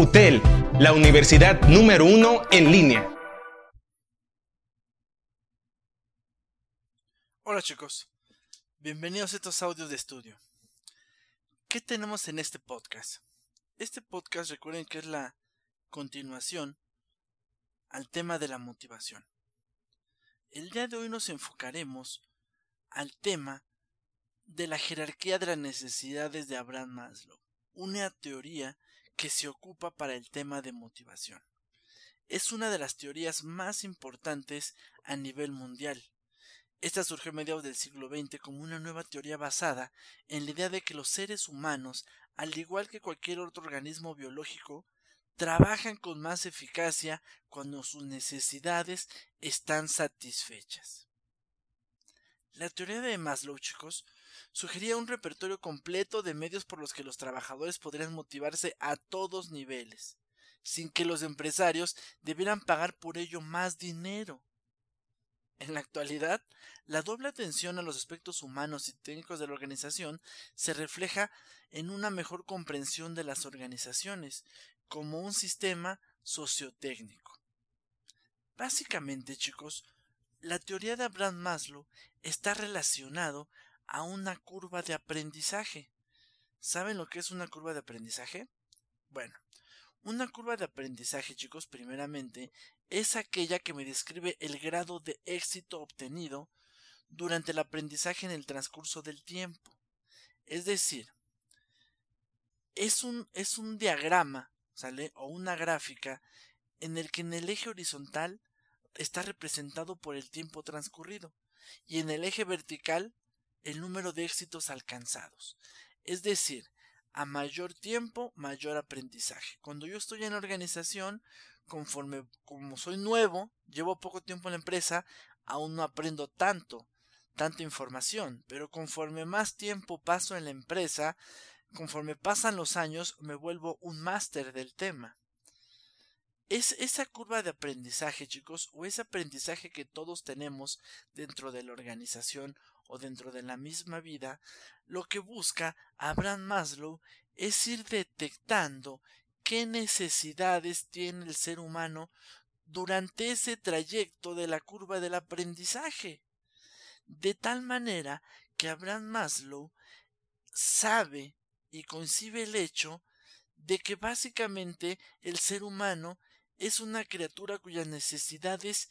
UTEL, la universidad número uno en línea. Hola chicos, bienvenidos a estos audios de estudio. ¿Qué tenemos en este podcast? Este podcast recuerden que es la continuación al tema de la motivación. El día de hoy nos enfocaremos al tema de la jerarquía de las necesidades de Abraham Maslow, una teoría que se ocupa para el tema de motivación. Es una de las teorías más importantes a nivel mundial. Esta surgió a mediados del siglo XX como una nueva teoría basada en la idea de que los seres humanos, al igual que cualquier otro organismo biológico, trabajan con más eficacia cuando sus necesidades están satisfechas. La teoría de Maslow, chicos, sugería un repertorio completo de medios por los que los trabajadores podrían motivarse a todos niveles, sin que los empresarios debieran pagar por ello más dinero. En la actualidad, la doble atención a los aspectos humanos y técnicos de la organización se refleja en una mejor comprensión de las organizaciones como un sistema sociotécnico. Básicamente, chicos, la teoría de Abraham Maslow está relacionado a una curva de aprendizaje. ¿Saben lo que es una curva de aprendizaje? Bueno, una curva de aprendizaje, chicos, primeramente, es aquella que me describe el grado de éxito obtenido durante el aprendizaje en el transcurso del tiempo. Es decir, es un, es un diagrama, ¿sale? O una gráfica en el que en el eje horizontal está representado por el tiempo transcurrido y en el eje vertical el número de éxitos alcanzados. Es decir, a mayor tiempo, mayor aprendizaje. Cuando yo estoy en la organización, conforme como soy nuevo, llevo poco tiempo en la empresa, aún no aprendo tanto, tanta información, pero conforme más tiempo paso en la empresa, conforme pasan los años, me vuelvo un máster del tema. Es esa curva de aprendizaje, chicos, o ese aprendizaje que todos tenemos dentro de la organización o dentro de la misma vida, lo que busca Abraham Maslow es ir detectando qué necesidades tiene el ser humano durante ese trayecto de la curva del aprendizaje. De tal manera que Abraham Maslow sabe y concibe el hecho de que básicamente el ser humano es una criatura cuyas necesidades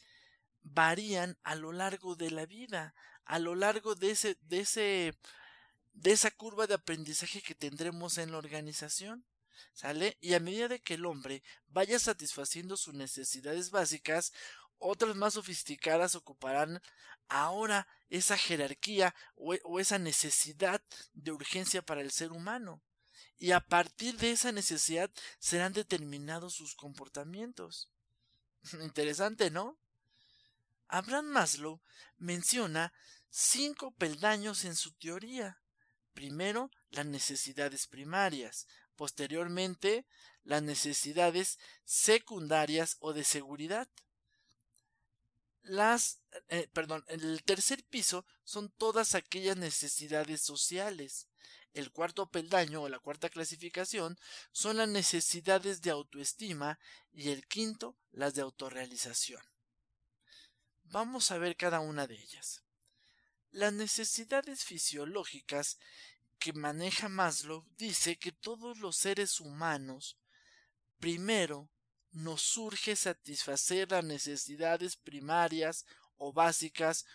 varían a lo largo de la vida, a lo largo de ese, de ese, de esa curva de aprendizaje que tendremos en la organización. ¿Sale? Y a medida de que el hombre vaya satisfaciendo sus necesidades básicas, otras más sofisticadas ocuparán ahora esa jerarquía o, o esa necesidad de urgencia para el ser humano y a partir de esa necesidad serán determinados sus comportamientos. Interesante, ¿no? Abraham Maslow menciona cinco peldaños en su teoría. Primero, las necesidades primarias, posteriormente, las necesidades secundarias o de seguridad. Las, eh, perdón, el tercer piso son todas aquellas necesidades sociales. El cuarto peldaño o la cuarta clasificación son las necesidades de autoestima y el quinto las de autorrealización. Vamos a ver cada una de ellas. Las necesidades fisiológicas que maneja Maslow dice que todos los seres humanos primero nos surge satisfacer las necesidades primarias o básicas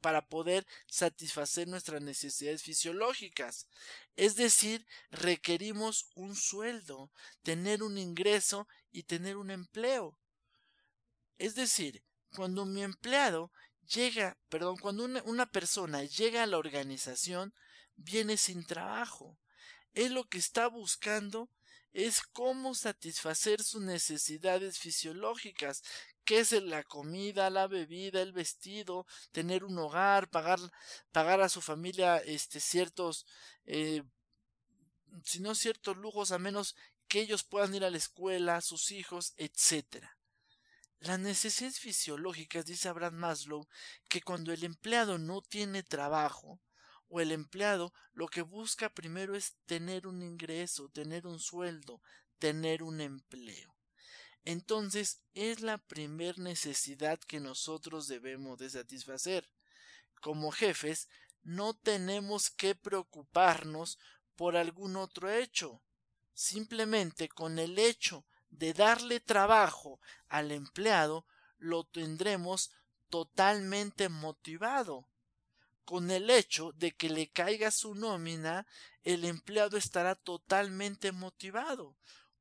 para poder satisfacer nuestras necesidades fisiológicas. Es decir, requerimos un sueldo, tener un ingreso y tener un empleo. Es decir, cuando mi empleado llega, perdón, cuando una, una persona llega a la organización, viene sin trabajo. Él lo que está buscando es cómo satisfacer sus necesidades fisiológicas, que es la comida, la bebida, el vestido, tener un hogar, pagar, pagar a su familia este, ciertos, eh, si no ciertos lujos, a menos que ellos puedan ir a la escuela, sus hijos, etc. Las necesidades fisiológicas, dice Abraham Maslow, que cuando el empleado no tiene trabajo, o el empleado lo que busca primero es tener un ingreso, tener un sueldo, tener un empleo. Entonces es la primer necesidad que nosotros debemos de satisfacer. Como jefes, no tenemos que preocuparnos por algún otro hecho. Simplemente con el hecho de darle trabajo al empleado, lo tendremos totalmente motivado. Con el hecho de que le caiga su nómina, el empleado estará totalmente motivado.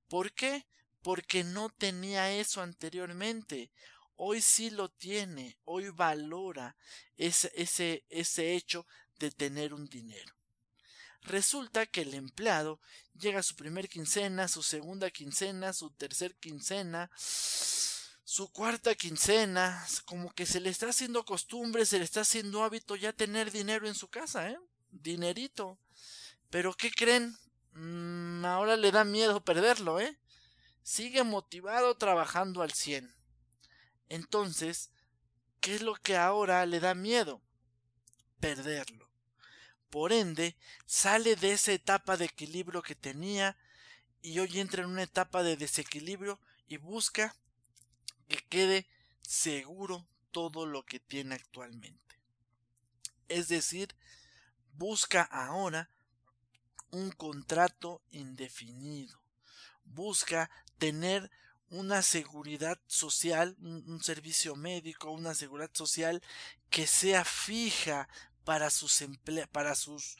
¿Por qué? Porque no tenía eso anteriormente. Hoy sí lo tiene, hoy valora ese, ese, ese hecho de tener un dinero. Resulta que el empleado llega a su primer quincena, su segunda quincena, su tercer quincena, su cuarta quincena, como que se le está haciendo costumbre, se le está haciendo hábito ya tener dinero en su casa, ¿eh? Dinerito. Pero ¿qué creen? Mm, ahora le da miedo perderlo, ¿eh? Sigue motivado trabajando al 100. Entonces, ¿qué es lo que ahora le da miedo? Perderlo. Por ende, sale de esa etapa de equilibrio que tenía y hoy entra en una etapa de desequilibrio y busca que quede seguro todo lo que tiene actualmente. Es decir, busca ahora un contrato indefinido. Busca tener una seguridad social, un, servicio médico, una seguridad social que sea fija para sus para sus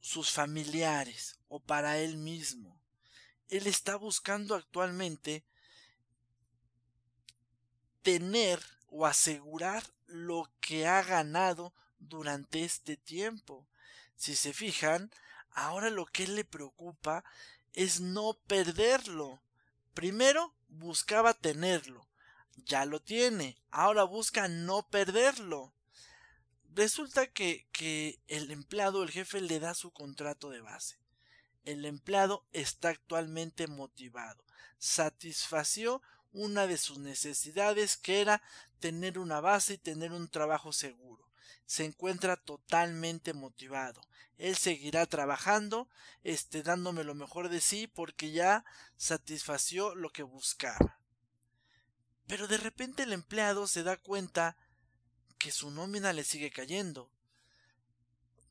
sus familiares o para él mismo. Él está buscando actualmente tener o asegurar lo que ha ganado durante este tiempo. Si se fijan, ahora lo que le preocupa es no perderlo. Primero buscaba tenerlo, ya lo tiene, ahora busca no perderlo. Resulta que, que el empleado, el jefe, le da su contrato de base. El empleado está actualmente motivado. Satisfació una de sus necesidades que era tener una base y tener un trabajo seguro. Se encuentra totalmente motivado. Él seguirá trabajando, este, dándome lo mejor de sí porque ya satisfació lo que buscaba. Pero de repente el empleado se da cuenta que su nómina le sigue cayendo.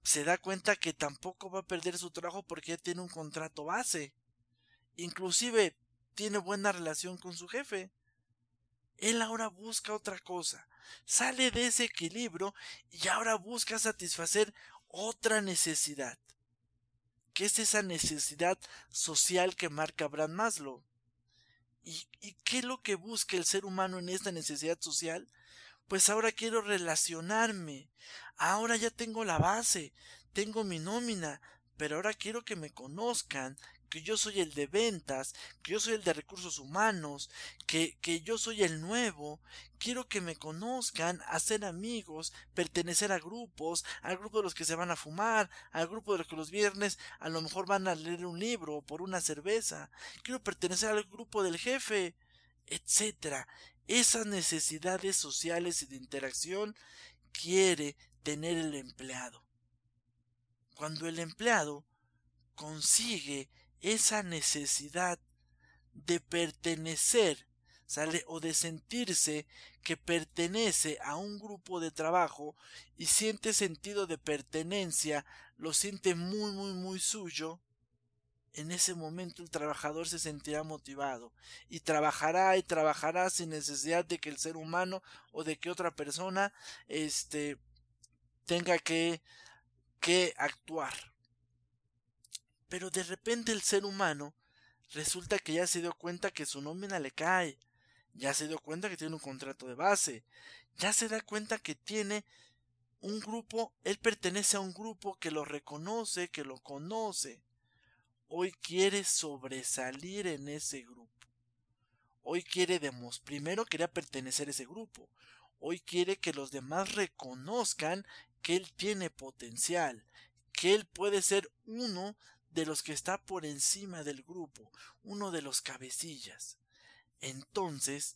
Se da cuenta que tampoco va a perder su trabajo porque ya tiene un contrato base. Inclusive tiene buena relación con su jefe. Él ahora busca otra cosa. Sale de ese equilibrio y ahora busca satisfacer otra necesidad. ¿Qué es esa necesidad social que marca Abraham Maslow? ¿Y, ¿Y qué es lo que busca el ser humano en esta necesidad social? pues ahora quiero relacionarme. Ahora ya tengo la base, tengo mi nómina, pero ahora quiero que me conozcan, que yo soy el de ventas, que yo soy el de recursos humanos, que, que yo soy el nuevo, quiero que me conozcan, hacer amigos, pertenecer a grupos, al grupo de los que se van a fumar, al grupo de los que los viernes a lo mejor van a leer un libro o por una cerveza, quiero pertenecer al grupo del jefe, etcétera esas necesidades sociales y de interacción quiere tener el empleado. Cuando el empleado consigue esa necesidad de pertenecer, sale o de sentirse que pertenece a un grupo de trabajo y siente sentido de pertenencia, lo siente muy muy muy suyo, en ese momento el trabajador se sentirá motivado y trabajará y trabajará sin necesidad de que el ser humano o de que otra persona este tenga que que actuar. Pero de repente el ser humano resulta que ya se dio cuenta que su nómina le cae, ya se dio cuenta que tiene un contrato de base, ya se da cuenta que tiene un grupo, él pertenece a un grupo que lo reconoce, que lo conoce hoy quiere sobresalir en ese grupo. Hoy quiere demostrar, primero quería pertenecer a ese grupo. Hoy quiere que los demás reconozcan que él tiene potencial, que él puede ser uno de los que está por encima del grupo, uno de los cabecillas. Entonces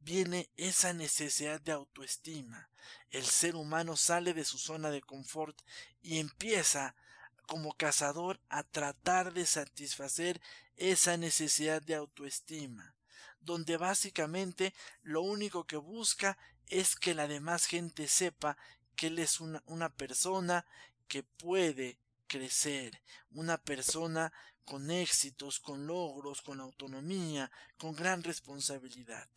viene esa necesidad de autoestima. El ser humano sale de su zona de confort y empieza como cazador a tratar de satisfacer esa necesidad de autoestima, donde básicamente lo único que busca es que la demás gente sepa que él es una, una persona que puede crecer, una persona con éxitos, con logros, con autonomía, con gran responsabilidad,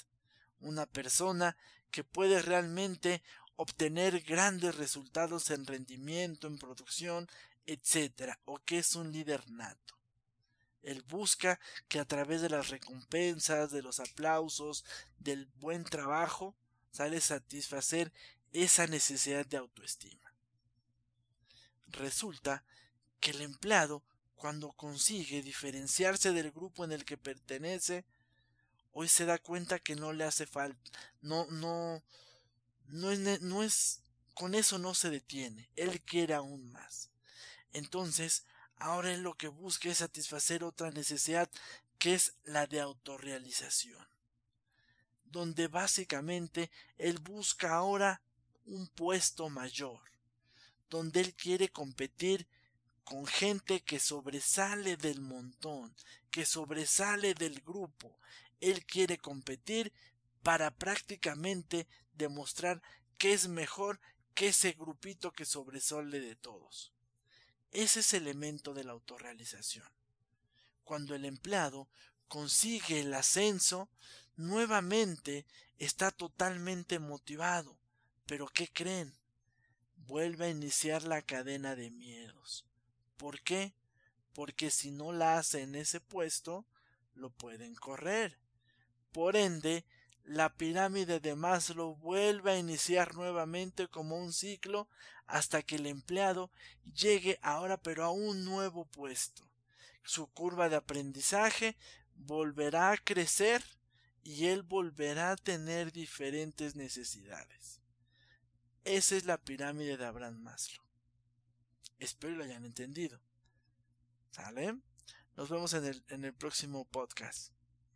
una persona que puede realmente obtener grandes resultados en rendimiento, en producción, etc., o que es un líder nato. Él busca que a través de las recompensas, de los aplausos, del buen trabajo, sale satisfacer esa necesidad de autoestima. Resulta que el empleado, cuando consigue diferenciarse del grupo en el que pertenece, hoy se da cuenta que no le hace falta, no, no, no es, no es, con eso no se detiene, él quiere aún más. Entonces, ahora él lo que busca es satisfacer otra necesidad que es la de autorrealización, donde básicamente él busca ahora un puesto mayor, donde él quiere competir con gente que sobresale del montón, que sobresale del grupo. Él quiere competir para prácticamente demostrar que es mejor que ese grupito que sobresale de todos. Ese es el elemento de la autorrealización. Cuando el empleado consigue el ascenso, nuevamente está totalmente motivado. Pero ¿qué creen? Vuelve a iniciar la cadena de miedos. ¿Por qué? Porque si no la hace en ese puesto, lo pueden correr. Por ende, la pirámide de Maslow vuelve a iniciar nuevamente como un ciclo hasta que el empleado llegue ahora pero a un nuevo puesto. Su curva de aprendizaje volverá a crecer y él volverá a tener diferentes necesidades. Esa es la pirámide de Abraham Maslow. Espero lo hayan entendido. ¿Sale? Nos vemos en el, en el próximo podcast.